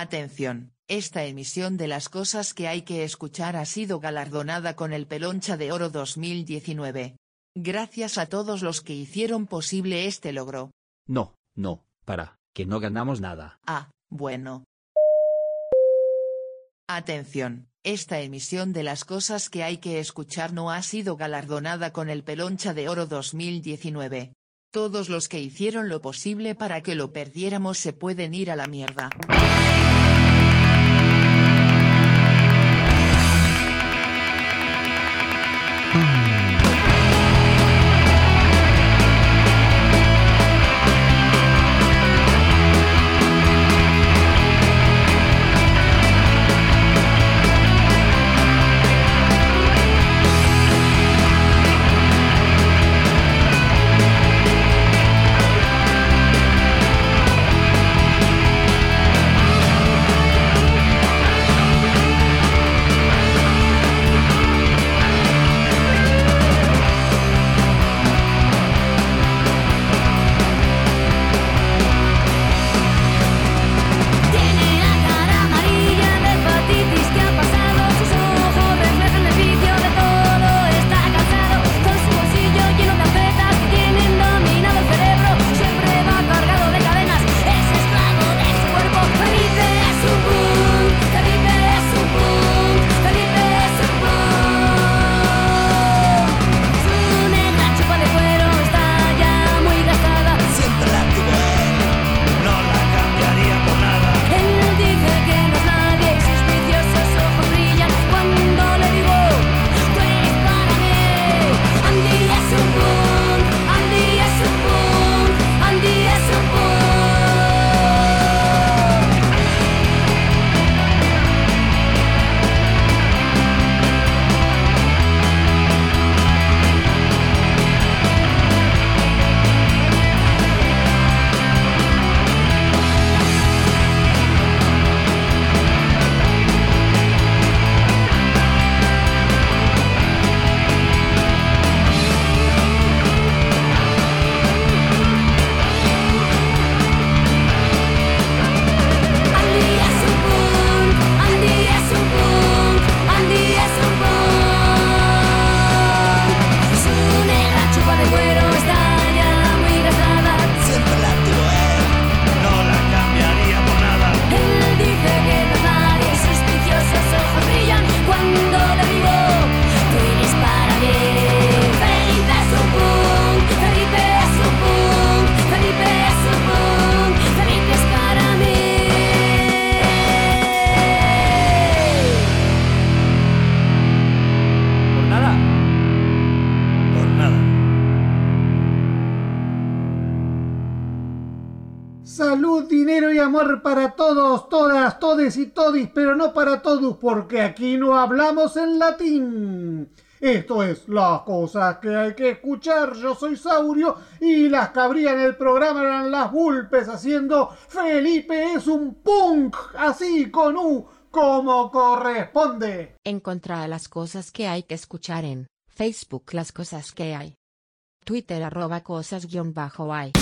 Atención, esta emisión de las cosas que hay que escuchar ha sido galardonada con el Peloncha de Oro 2019. Gracias a todos los que hicieron posible este logro. No, no, para, que no ganamos nada. Ah, bueno. Atención, esta emisión de las cosas que hay que escuchar no ha sido galardonada con el Peloncha de Oro 2019. Todos los que hicieron lo posible para que lo perdiéramos se pueden ir a la mierda. Porque aquí no hablamos en latín. Esto es las cosas que hay que escuchar. Yo soy Saurio y las que abrían el programa eran las Vulpes haciendo Felipe es un punk, así con U, como corresponde. Encontrar las cosas que hay que escuchar en Facebook las cosas que hay. Twitter arroba cosas guion bajo hay.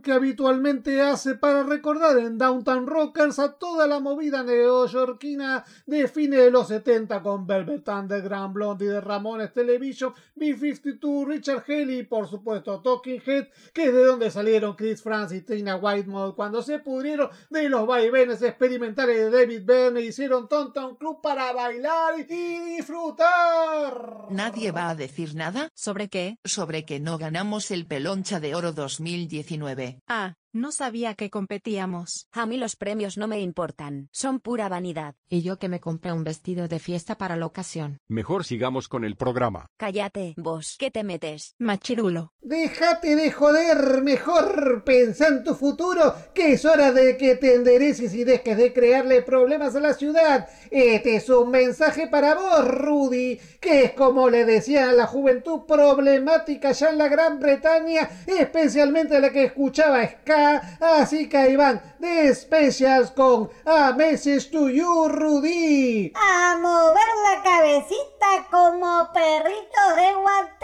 Que habitualmente hace para recordar en Downtown Rockers a toda la movida neoyorquina de fines de los 70 con Velvet Underground, Blondie de Ramones Television, B-52, Richard Haley y por supuesto Talking Head, que es de donde salieron Chris Franz y Tina Whitemore cuando se pudrieron de los vaivenes experimentales de David Byrne hicieron Tom Club para bailar y disfrutar. ¿Nadie va a decir nada? ¿Sobre qué? Sobre que no ganamos el Peloncha de Oro 2019. Ah, no sabía que competíamos. A mí los premios no me importan, son pura vanidad. Y yo que me compré un vestido de fiesta para la ocasión. Mejor sigamos con el programa. Cállate, vos, ¿qué te metes? Machirulo. Déjate de joder, mejor pensa en tu futuro, que es hora de que te endereces y dejes de crearle problemas a la ciudad. Este es un mensaje para vos, Rudy, que es como le decían a la juventud problemática ya en la Gran Bretaña, especialmente a la que escuchaba Así que de Specials con A Message to You, Rudy. A mover la cabecita como perrito de guantera.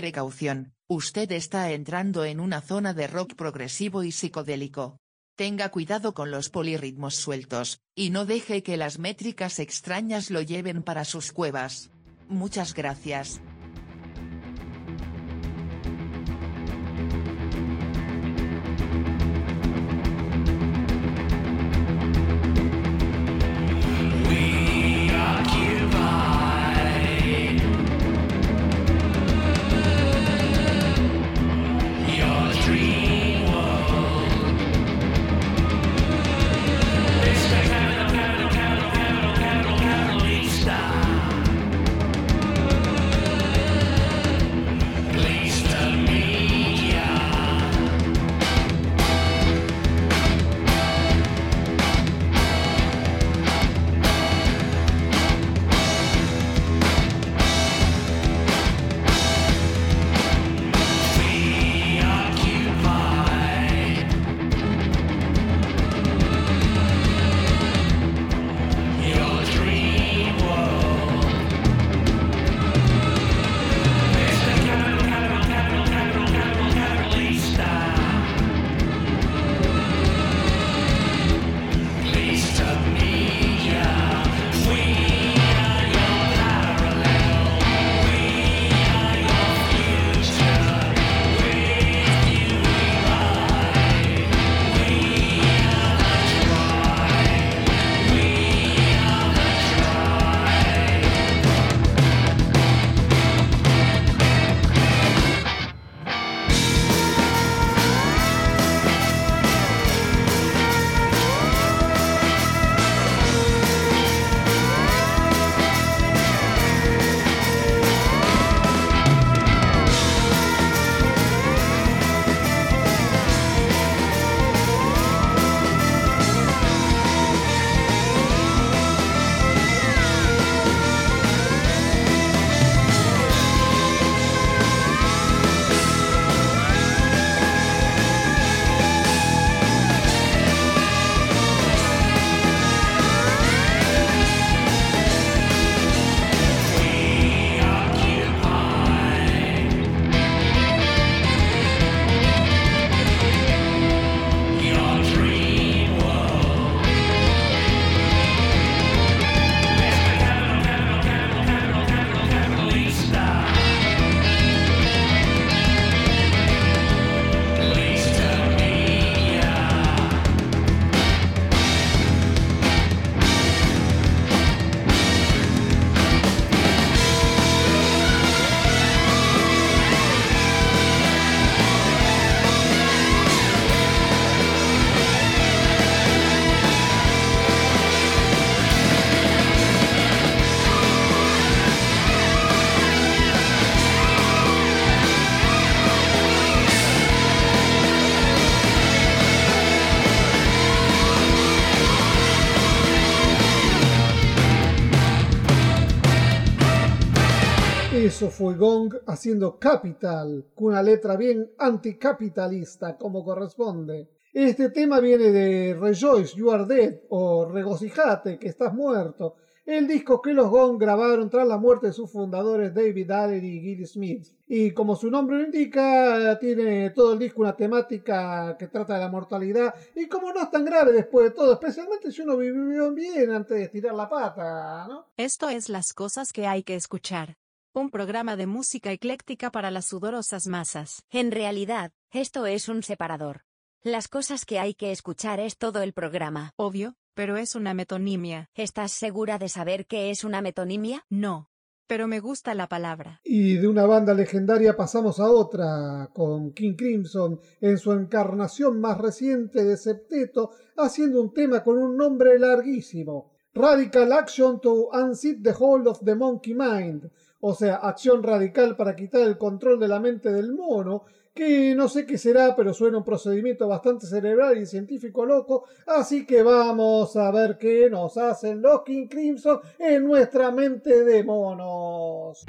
Precaución, usted está entrando en una zona de rock progresivo y psicodélico. Tenga cuidado con los polirritmos sueltos, y no deje que las métricas extrañas lo lleven para sus cuevas. Muchas gracias. Eso fue Gong haciendo Capital, con una letra bien anticapitalista como corresponde. Este tema viene de Rejoice, You Are Dead o Regocijate, que estás muerto, el disco que los Gong grabaron tras la muerte de sus fundadores David Allen y Gilly Smith. Y como su nombre lo indica, tiene todo el disco una temática que trata de la mortalidad y como no es tan grave después de todo, especialmente si uno vivió bien antes de estirar la pata, ¿no? Esto es las cosas que hay que escuchar. Un programa de música ecléctica para las sudorosas masas. En realidad, esto es un separador. Las cosas que hay que escuchar es todo el programa. Obvio, pero es una metonimia. ¿Estás segura de saber qué es una metonimia? No. Pero me gusta la palabra. Y de una banda legendaria pasamos a otra, con King Crimson en su encarnación más reciente de septeto, haciendo un tema con un nombre larguísimo. Radical Action to Unseat the Hold of the Monkey Mind, o sea, acción radical para quitar el control de la mente del mono, que no sé qué será, pero suena un procedimiento bastante cerebral y científico loco, así que vamos a ver qué nos hacen los King Crimson en nuestra mente de monos.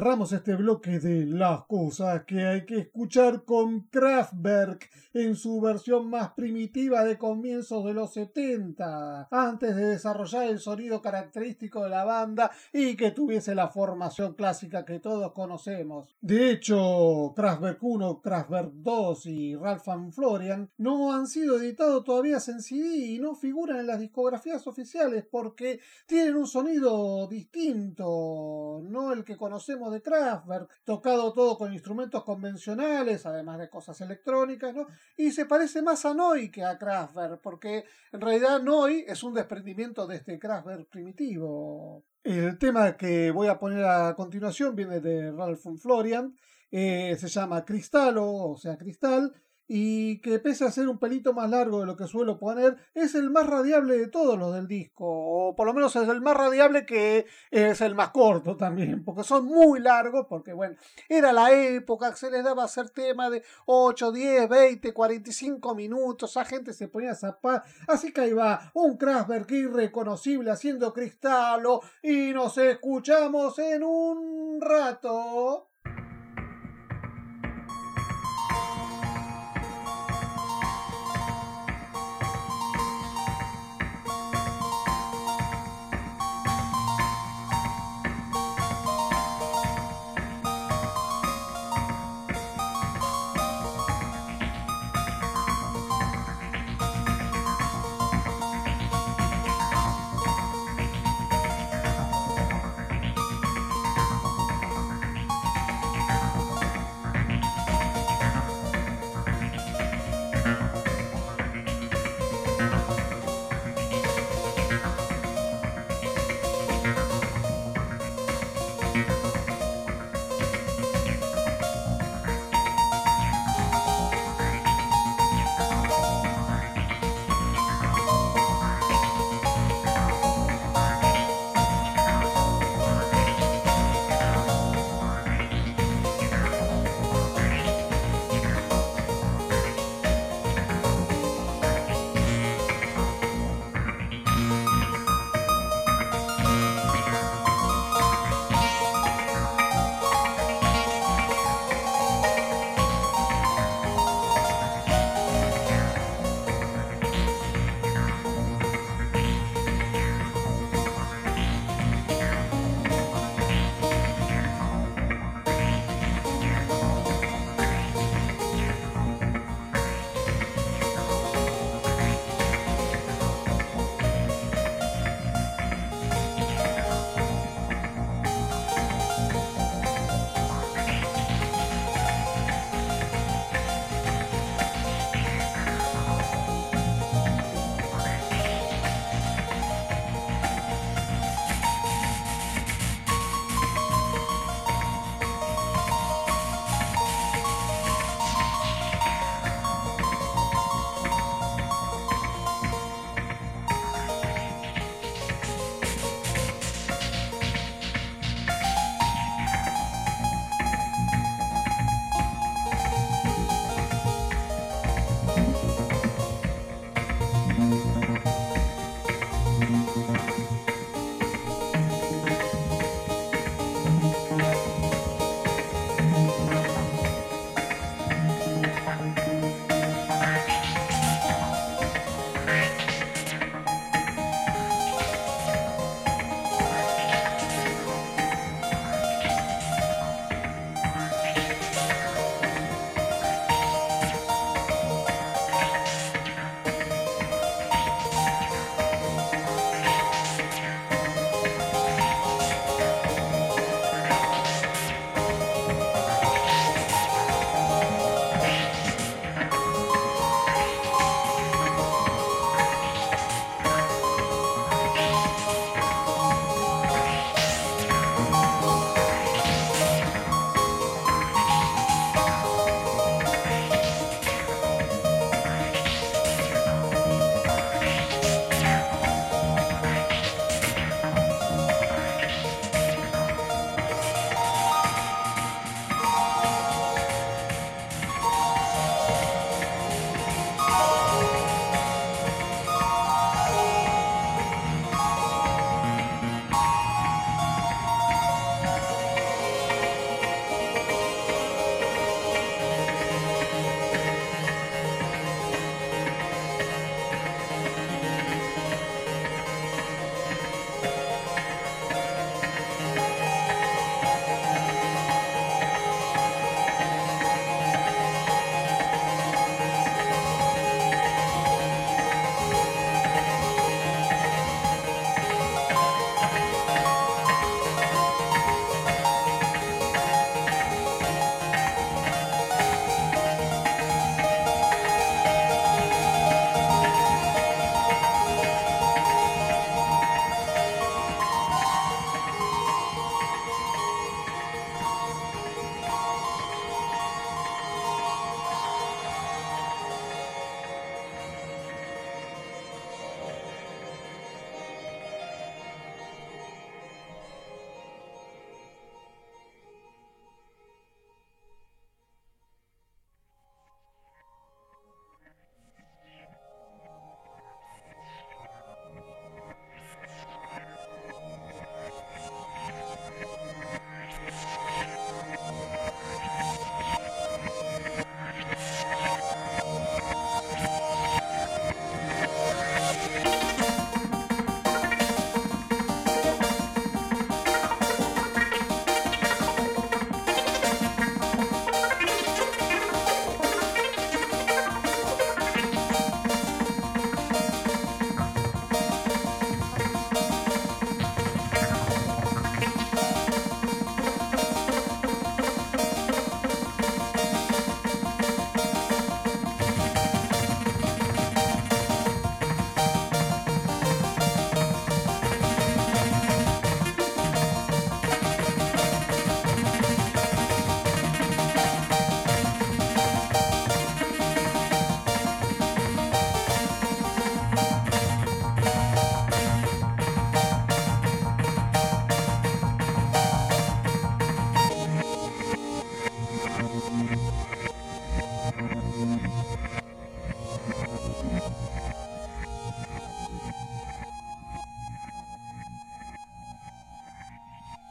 Cerramos este bloque de las cosas que hay que escuchar con Kraftwerk en su versión más primitiva de comienzos de los 70, antes de desarrollar el sonido característico de la banda y que tuviese la formación clásica que todos conocemos. De hecho, Kraftwerk 1, Kraftwerk 2 y Ralph and Florian no han sido editados todavía en CD y no figuran en las discografías oficiales porque tienen un sonido distinto, no el que conocemos de Kraftwerk, tocado todo con instrumentos convencionales, además de cosas electrónicas, ¿no? Y se parece más a Noi que a Kraftwerk, porque en realidad Noi es un desprendimiento de este Kraftwerk primitivo. El tema que voy a poner a continuación viene de Ralph von Florian, eh, se llama Cristalo, o sea, Cristal, y que pese a ser un pelito más largo de lo que suelo poner, es el más radiable de todos los del disco, o por lo menos es el más radiable que es el más corto también, porque son muy largos, porque bueno, era la época se les daba a hacer tema de 8, 10, 20, 45 minutos, esa gente se ponía a zapar, así que ahí va, un Kraftwerk irreconocible haciendo cristalo, y nos escuchamos en un rato.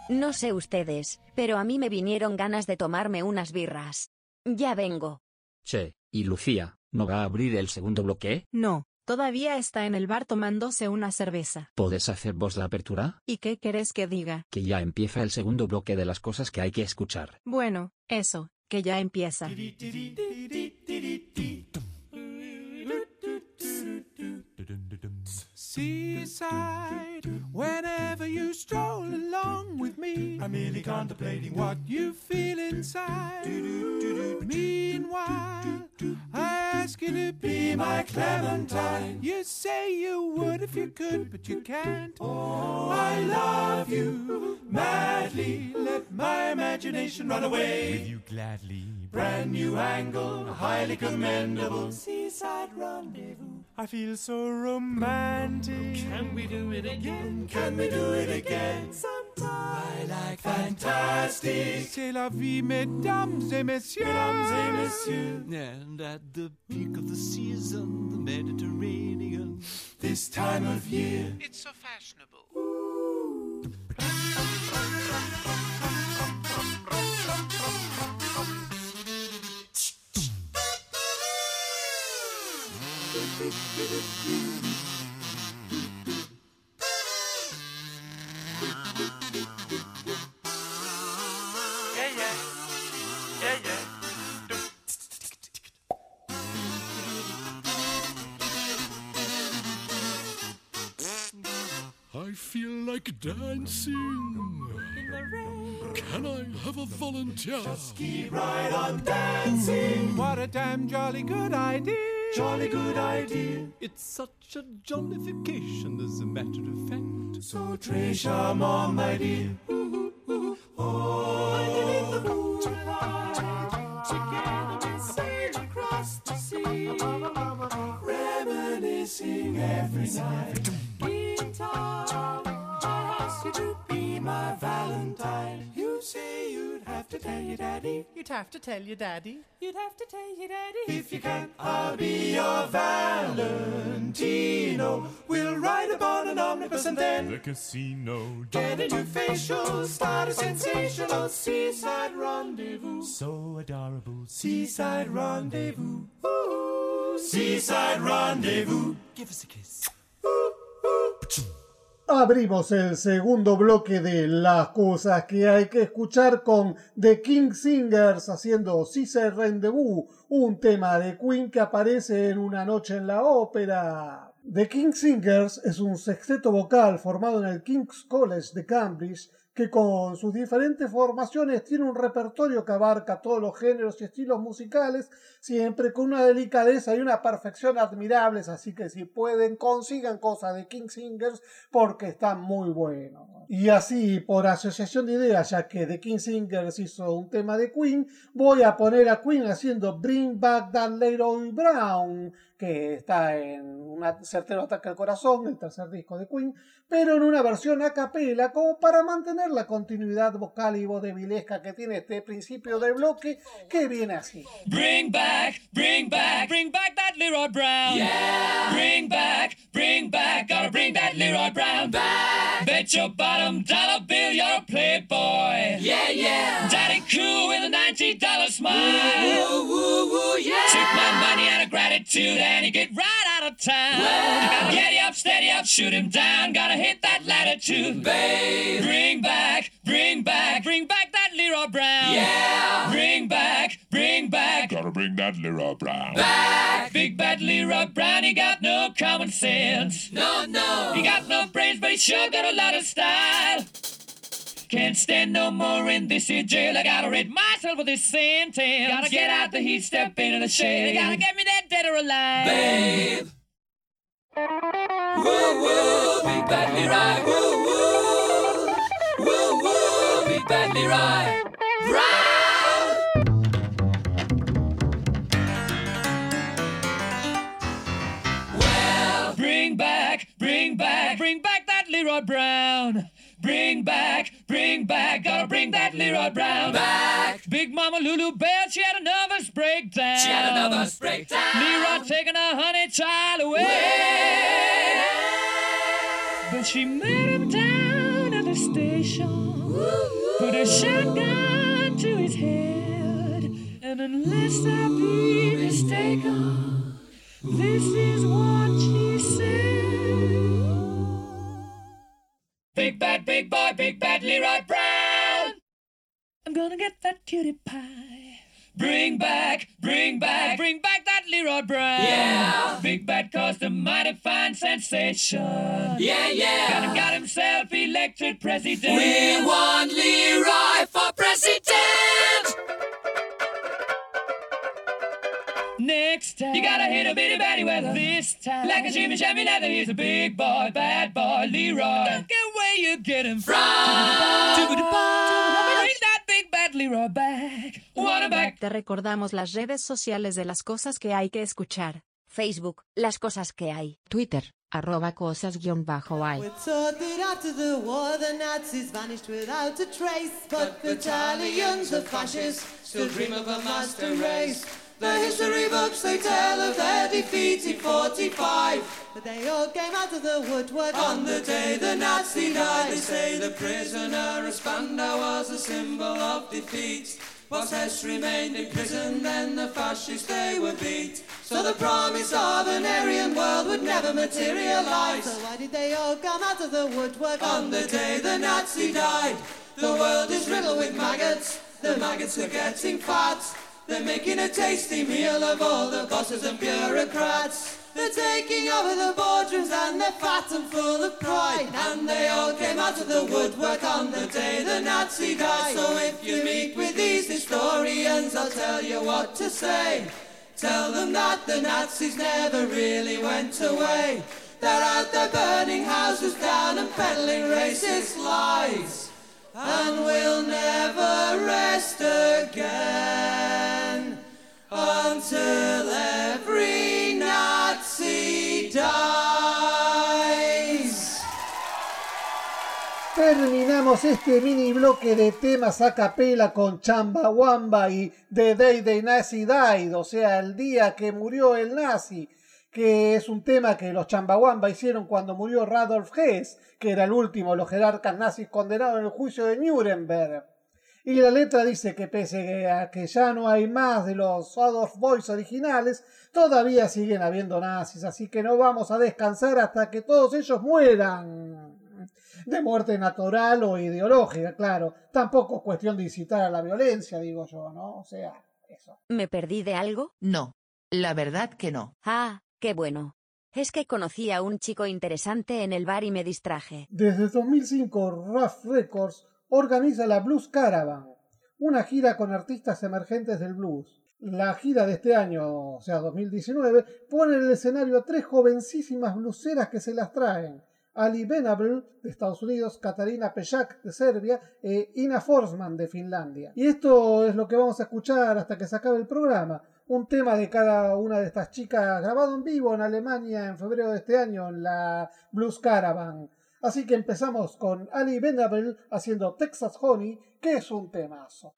No sé ustedes, pero a mí me vinieron ganas de tomarme unas birras. Ya vengo. Che, ¿y Lucía, no va a abrir el segundo bloque? No, todavía está en el bar tomándose una cerveza. ¿Podés hacer vos la apertura? ¿Y qué querés que diga? Que ya empieza el segundo bloque de las cosas que hay que escuchar. Bueno, eso, que ya empieza. Seaside, whenever you stroll along with me, I'm merely contemplating what you feel inside. Meanwhile, I ask you to be my Clementine. You say you would if you could, but you can't. Oh, I love you madly. Let my imagination run away with you gladly. Brand new angle, highly commendable. Seaside rendezvous. I feel so romantic. Can we do it again? Can we do it again? Sometime. I like fantastic. C'est la vie, mesdames et messieurs. Mesdames et messieurs. And at the peak of the season, the Mediterranean. This time of year. It's so fashionable. Volunteer? Keep right on dancing. What a damn jolly good idea. Jolly good idea. It's such a jollification, as a matter of fact. So très charmant, my dear. Oh, underneath the moonlight, together we sail across the sea, reminiscing every night. Daddy. You'd have to tell your daddy. You'd have to tell your daddy. If you can, I'll be your Valentino. We'll ride upon an omnibus and then The casino. Get a new facial, start a sensational seaside rendezvous. So adorable, seaside rendezvous. Ooh, seaside rendezvous. Give us a kiss. Abrimos el segundo bloque de las cosas que hay que escuchar con The King Singers haciendo Caesar Rendezvous, un tema de Queen que aparece en Una noche en la ópera. The King Singers es un sexteto vocal formado en el King's College de Cambridge que con sus diferentes formaciones tiene un repertorio que abarca todos los géneros y estilos musicales, siempre con una delicadeza y una perfección admirables, así que si pueden consigan cosas de King Singers porque están muy buenos. Y así, por asociación de ideas, ya que The King Singers hizo un tema de Queen, voy a poner a Queen haciendo Bring Back That Little Brown, que está en un certero ataque al corazón, el tercer disco de Queen, pero en una versión a capela, como para mantener la continuidad vocal y vodevilesca que tiene este principio del bloque, que viene así. Bring back, bring back, bring back that Leroy Brown. Yeah. Bring back, bring back, gotta bring that Leroy. Bet your bottom dollar bill you're a playboy. Yeah, yeah. Daddy cool with a ninety dollar smile. Woo, woo, woo, yeah. Took my money out of gratitude and he get right out of town. Gotta get up, steady up, shoot him down. Gotta hit that latitude, Babe. Bring back, bring back, bring back that Leroy Brown. Yeah. Bring back, bring back, Gotta bring that Leroy Brown. Back. Big bad Leroy Brown, he got no common sense. No, no. He got no brains, but he sure got a lot of style. Can't stand no more in this here jail. I gotta rid myself of this sentence. Gotta get out the heat, step into the shade. Gotta get me that dead or alive. Babe. Woo, woo, Big Bad Leroy. Woo, woo. Woo, woo, Leroy. Brown. Well, Bring back, bring back, bring back that Leroy Brown. Bring back, bring back, gotta bring that Leroy Brown back. Big Mama Lulu Bell, she had a nervous breakdown. She had a nervous breakdown. Leroy taking her honey child away. But she met him down at the station. A shotgun to his head. And unless I be mistaken, this is what she said. Big bad, big boy, big bad Leroy Brown. I'm gonna get that cutie pie. Bring back, bring back, bring back that Leroy Brown. Yeah. Big bad caused a mighty fine sensation. Yeah, yeah. Got, got himself elected president. We want Leroy for president. Next time, you gotta hit a bitty batty weather. This time, like a Jimmy Chevy leather, he's a big boy, bad boy, Leroy. Don't get where you get him from. Bring that big bad Leroy back. Wanna back. Te recordamos las redes sociales de las cosas que hay que escuchar. Facebook, las cosas que hay. Twitter, arroba cosas-hay. We're taught that after the war the Nazis vanished without a trace. But battalions of fascists still dream of a master race. The history books they tell of their defeat in 45 But they all came out of the woodwork. On the day the Nazi died They say the prisoner of Spandau was a symbol of defeat Whilst Hess remained in prison, then the fascists they were beat. So the promise of an Aryan world would never materialize. So why did they all come out of the woodwork on the day the Nazi died? The world is riddled with maggots. The maggots are getting fat. They're making a tasty meal of all the bosses and bureaucrats. They're taking over the boardrooms and they're fat and full of pride. And they all came out of the woodwork on the day the Nazi died. So if you meet with these historians, I'll tell you what to say. Tell them that the Nazis never really went away. They're out there burning houses down and peddling racist lies. And we'll never rest again until every Terminamos este mini bloque de temas a capela con Chamba Wamba y The Day the Nazi Died, o sea, el día que murió el nazi, que es un tema que los Chambawamba hicieron cuando murió Radolf Hess, que era el último de los jerarcas nazis condenados en el juicio de Nuremberg. Y la letra dice que pese a que ya no hay más de los Adolf Boys originales, todavía siguen habiendo nazis, así que no vamos a descansar hasta que todos ellos mueran. De muerte natural o ideológica, claro. Tampoco es cuestión de incitar a la violencia, digo yo, ¿no? O sea, eso. ¿Me perdí de algo? No. La verdad que no. Ah, qué bueno. Es que conocí a un chico interesante en el bar y me distraje. Desde 2005, Rough Records organiza la Blues Caravan, una gira con artistas emergentes del blues. La gira de este año, o sea, 2019, pone en el escenario a tres jovencísimas bluseras que se las traen. Ali Venable de Estados Unidos, Katarina Pejak de Serbia e Ina Forsman de Finlandia. Y esto es lo que vamos a escuchar hasta que se acabe el programa. Un tema de cada una de estas chicas grabado en vivo en Alemania en febrero de este año en la Blues Caravan. Así que empezamos con Ali Venable haciendo Texas Honey, que es un temazo.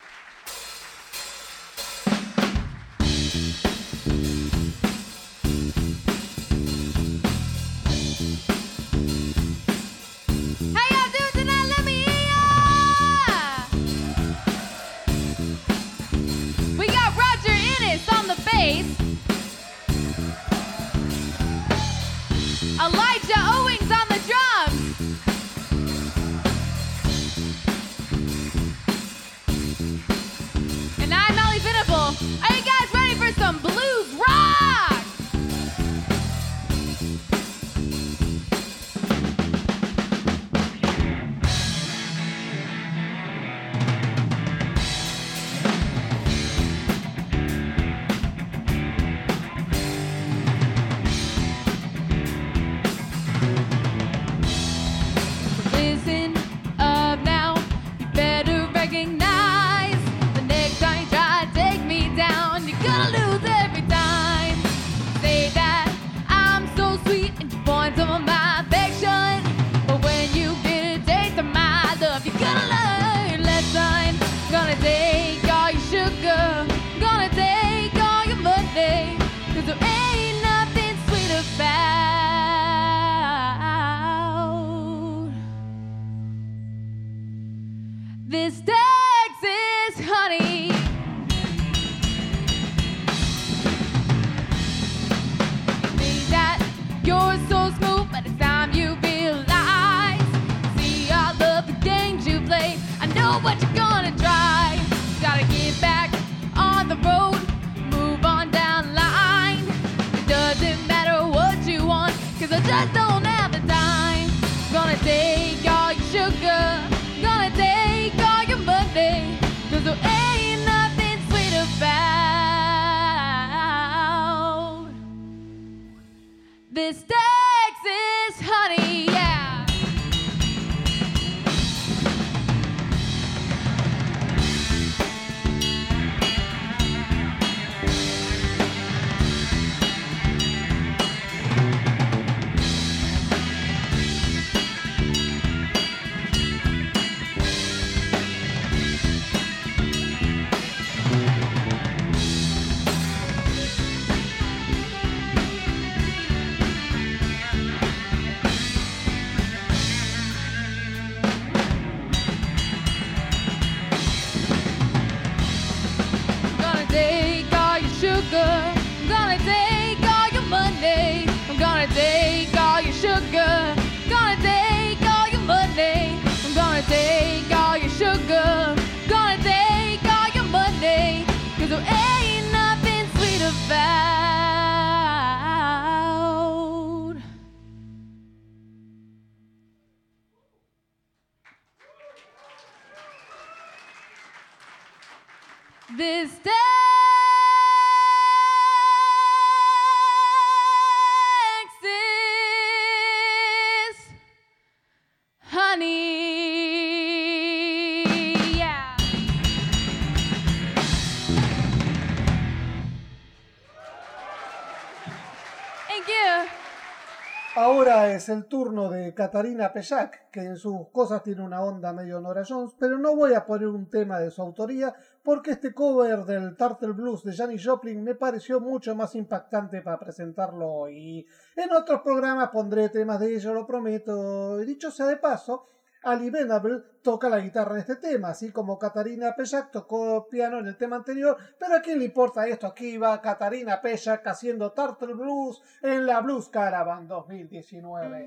es el turno de Katarina Pellac, que en sus cosas tiene una onda medio Nora Jones, pero no voy a poner un tema de su autoría porque este cover del Turtle Blues de Janis Joplin me pareció mucho más impactante para presentarlo hoy. En otros programas pondré temas de ella, lo prometo. Dicho sea de paso, Ali Venable toca la guitarra en este tema, así como Katarina Pejak tocó piano en el tema anterior, pero a quién le importa esto, aquí va Katarina Pejak haciendo Turtle Blues en la Blues Caravan 2019.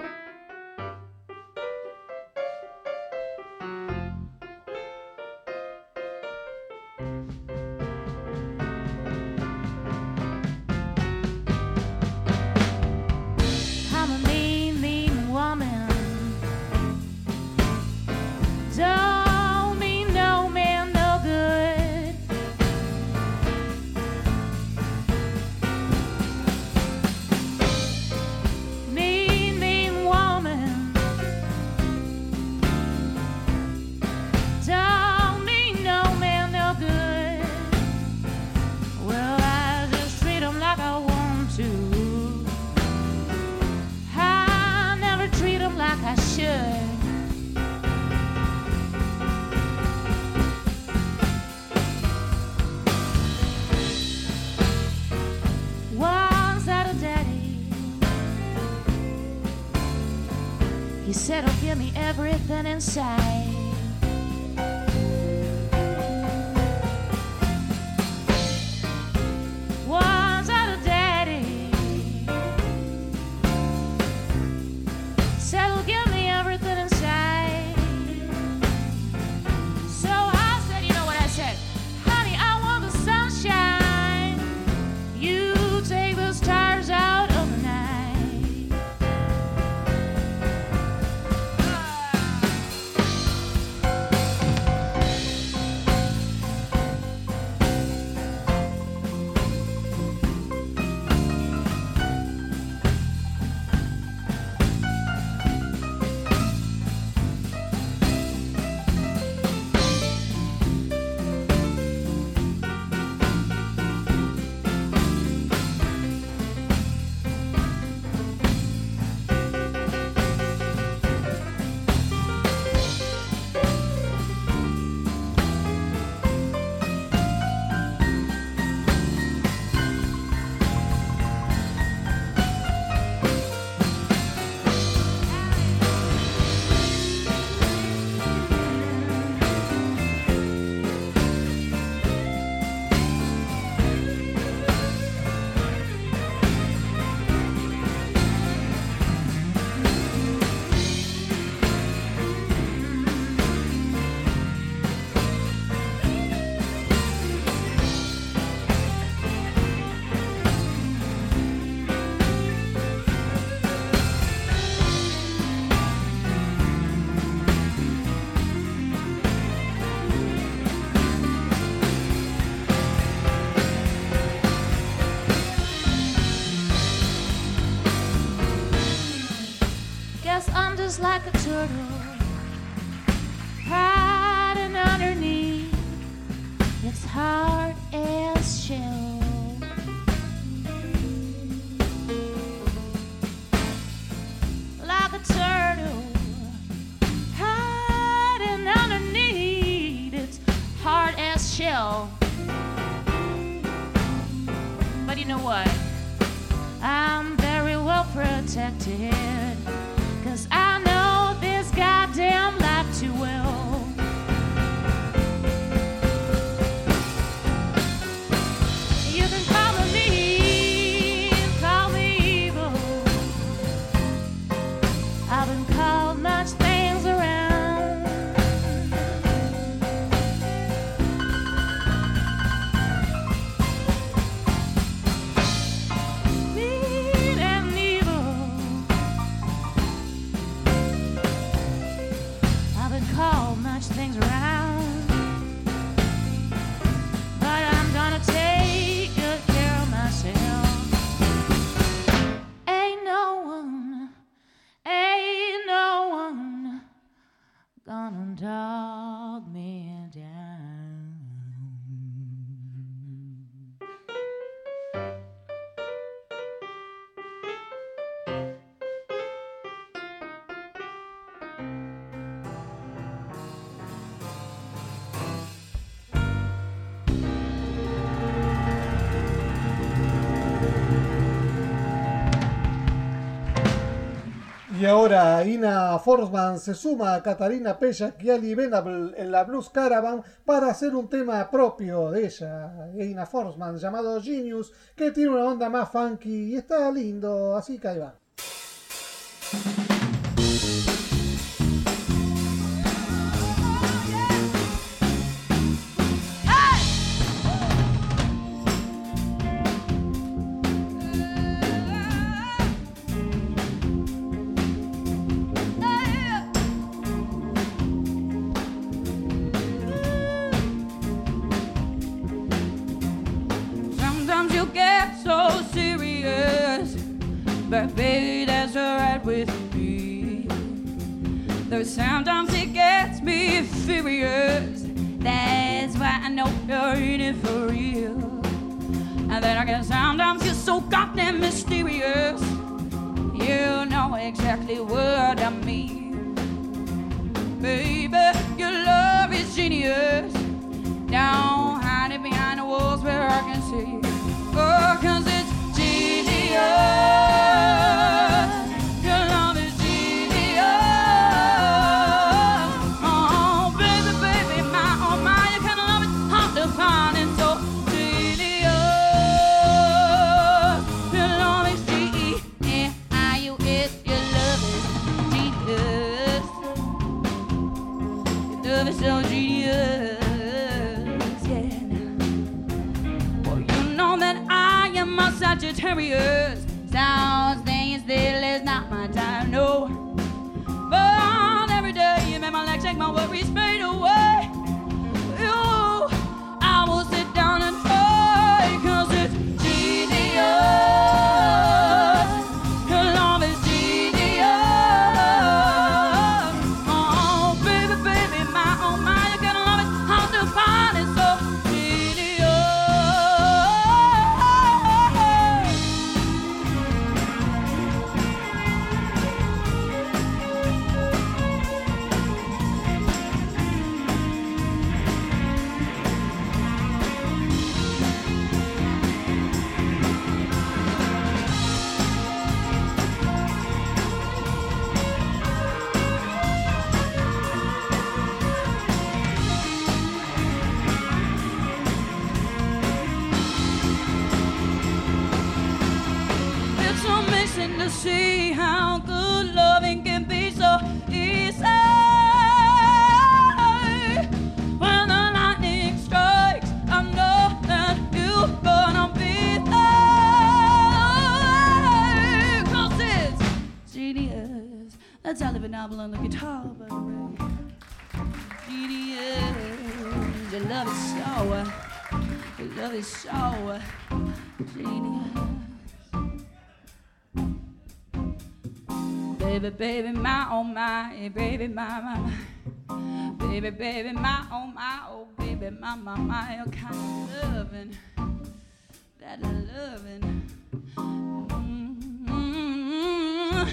sunshine. was like a turtle, hiding underneath its hard as shell. Like a turtle, hiding underneath its hard as shell. But you know what? I'm very well protected. Ina Forsman se suma a Katarina Pella y Ali Venable en la Blues Caravan para hacer un tema propio de ella, Ina Forsman, llamado Genius, que tiene una onda más funky y está lindo, así que ahí va. Baby, baby, my oh my, eh, baby, my my my. Baby, baby, my oh my, oh baby, my my my. Oh, kind of loving, that loving. Mmm,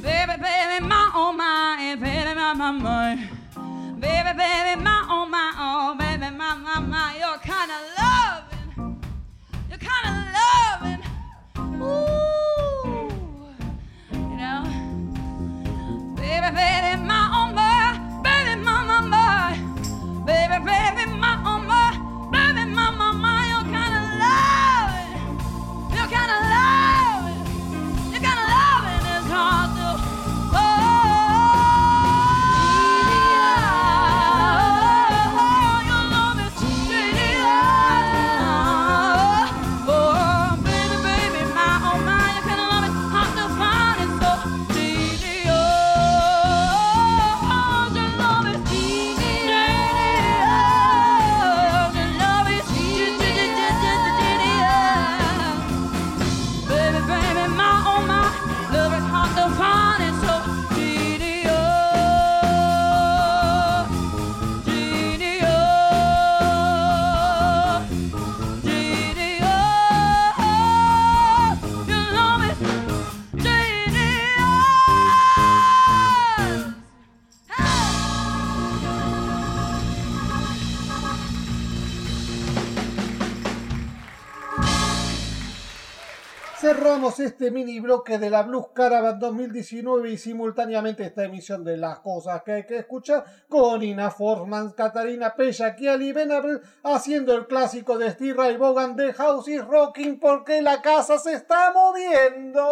Baby, baby, my oh my, eh, baby, my my my. Baby, baby, my oh my, oh baby, my my my. You're kind of baby, baby. este mini bloque de la Blues Caravan 2019 y simultáneamente esta emisión de las cosas que hay que escuchar con Ina Forman, Catarina Pella, y Ben haciendo el clásico de Steve Ray Vaughan de House is Rocking porque la casa se está moviendo.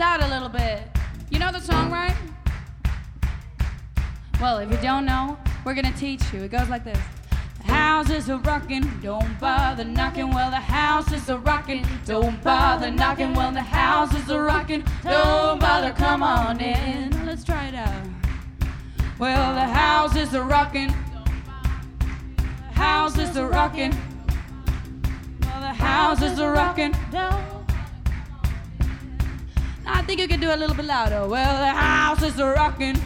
Out a little bit. You know the song, right? Well, if you don't know, we're gonna teach you. It goes like this. The houses are rocking, don't bother knocking. Well, the houses are rocking, don't bother knocking. Well, the houses are rocking, don't bother, come on in. Let's try it out. Well, the houses are rocking, houses are rocking. Well, the houses are rocking. I think you can do a little bit louder. Well, the houses are rocking.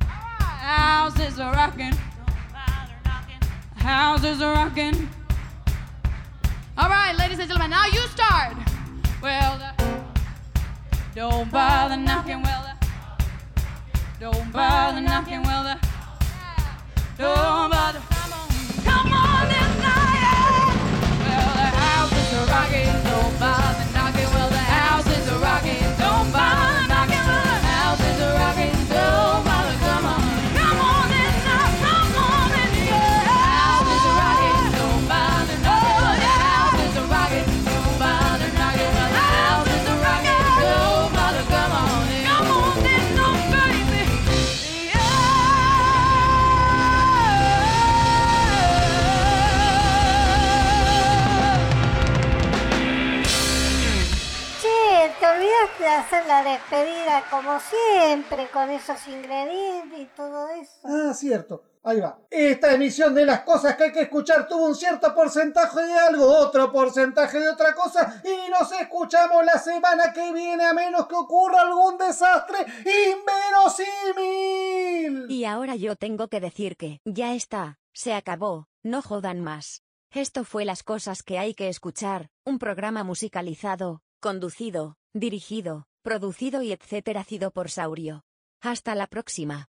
Houses are rocking. Houses are rocking. All right, ladies and gentlemen, now you start. Well, the, don't bother knocking. Well, the, don't bother knocking. Well, the, don't bother. Come on, hacer la despedida como siempre, con esos ingredientes y todo eso. Ah, cierto. Ahí va. Esta emisión de las cosas que hay que escuchar tuvo un cierto porcentaje de algo, otro porcentaje de otra cosa, y nos escuchamos la semana que viene a menos que ocurra algún desastre inverosímil. Y ahora yo tengo que decir que, ya está, se acabó, no jodan más. Esto fue las cosas que hay que escuchar, un programa musicalizado, conducido, dirigido, producido y etcétera sido por Saurio. Hasta la próxima.